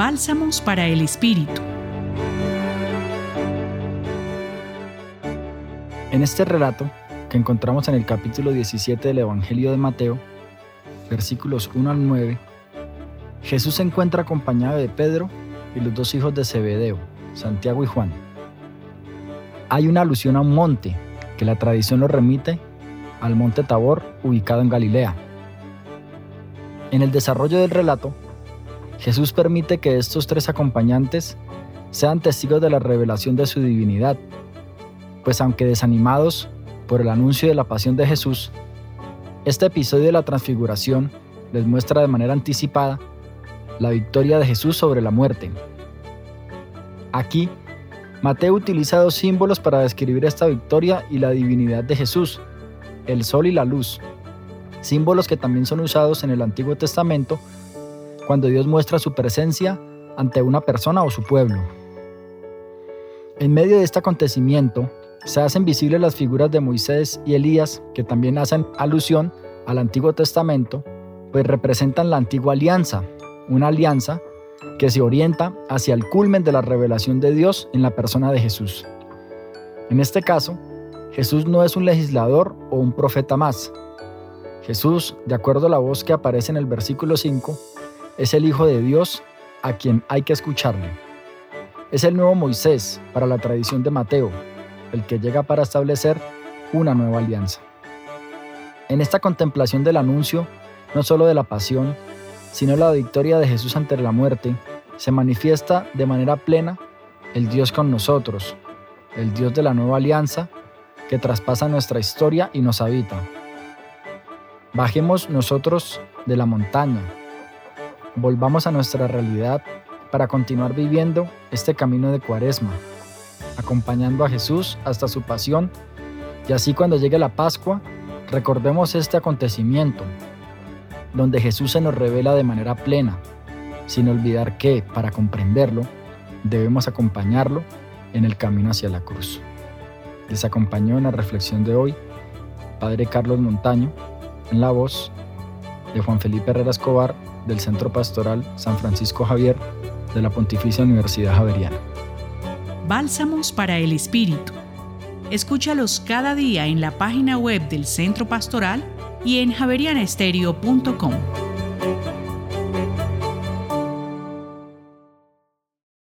Bálsamos para el Espíritu. En este relato, que encontramos en el capítulo 17 del Evangelio de Mateo, versículos 1 al 9, Jesús se encuentra acompañado de Pedro y los dos hijos de Zebedeo, Santiago y Juan. Hay una alusión a un monte, que la tradición lo remite al monte Tabor, ubicado en Galilea. En el desarrollo del relato, Jesús permite que estos tres acompañantes sean testigos de la revelación de su divinidad, pues aunque desanimados por el anuncio de la pasión de Jesús, este episodio de la transfiguración les muestra de manera anticipada la victoria de Jesús sobre la muerte. Aquí, Mateo utiliza dos símbolos para describir esta victoria y la divinidad de Jesús, el sol y la luz, símbolos que también son usados en el Antiguo Testamento cuando Dios muestra su presencia ante una persona o su pueblo. En medio de este acontecimiento, se hacen visibles las figuras de Moisés y Elías, que también hacen alusión al Antiguo Testamento, pues representan la antigua alianza, una alianza que se orienta hacia el culmen de la revelación de Dios en la persona de Jesús. En este caso, Jesús no es un legislador o un profeta más. Jesús, de acuerdo a la voz que aparece en el versículo 5, es el Hijo de Dios a quien hay que escucharle. Es el nuevo Moisés para la tradición de Mateo, el que llega para establecer una nueva alianza. En esta contemplación del anuncio, no solo de la pasión, sino la victoria de Jesús ante la muerte, se manifiesta de manera plena el Dios con nosotros, el Dios de la nueva alianza que traspasa nuestra historia y nos habita. Bajemos nosotros de la montaña, volvamos a nuestra realidad para continuar viviendo este camino de cuaresma, acompañando a Jesús hasta su pasión y así cuando llegue la Pascua, recordemos este acontecimiento, donde Jesús se nos revela de manera plena, sin olvidar que, para comprenderlo, debemos acompañarlo en el camino hacia la cruz. Les acompañó en la reflexión de hoy Padre Carlos Montaño, en la voz de Juan Felipe Herrera Escobar del Centro Pastoral San Francisco Javier de la Pontificia Universidad Javeriana. Bálsamos para el Espíritu. Escúchalos cada día en la página web del Centro Pastoral y en javerianestereo.com.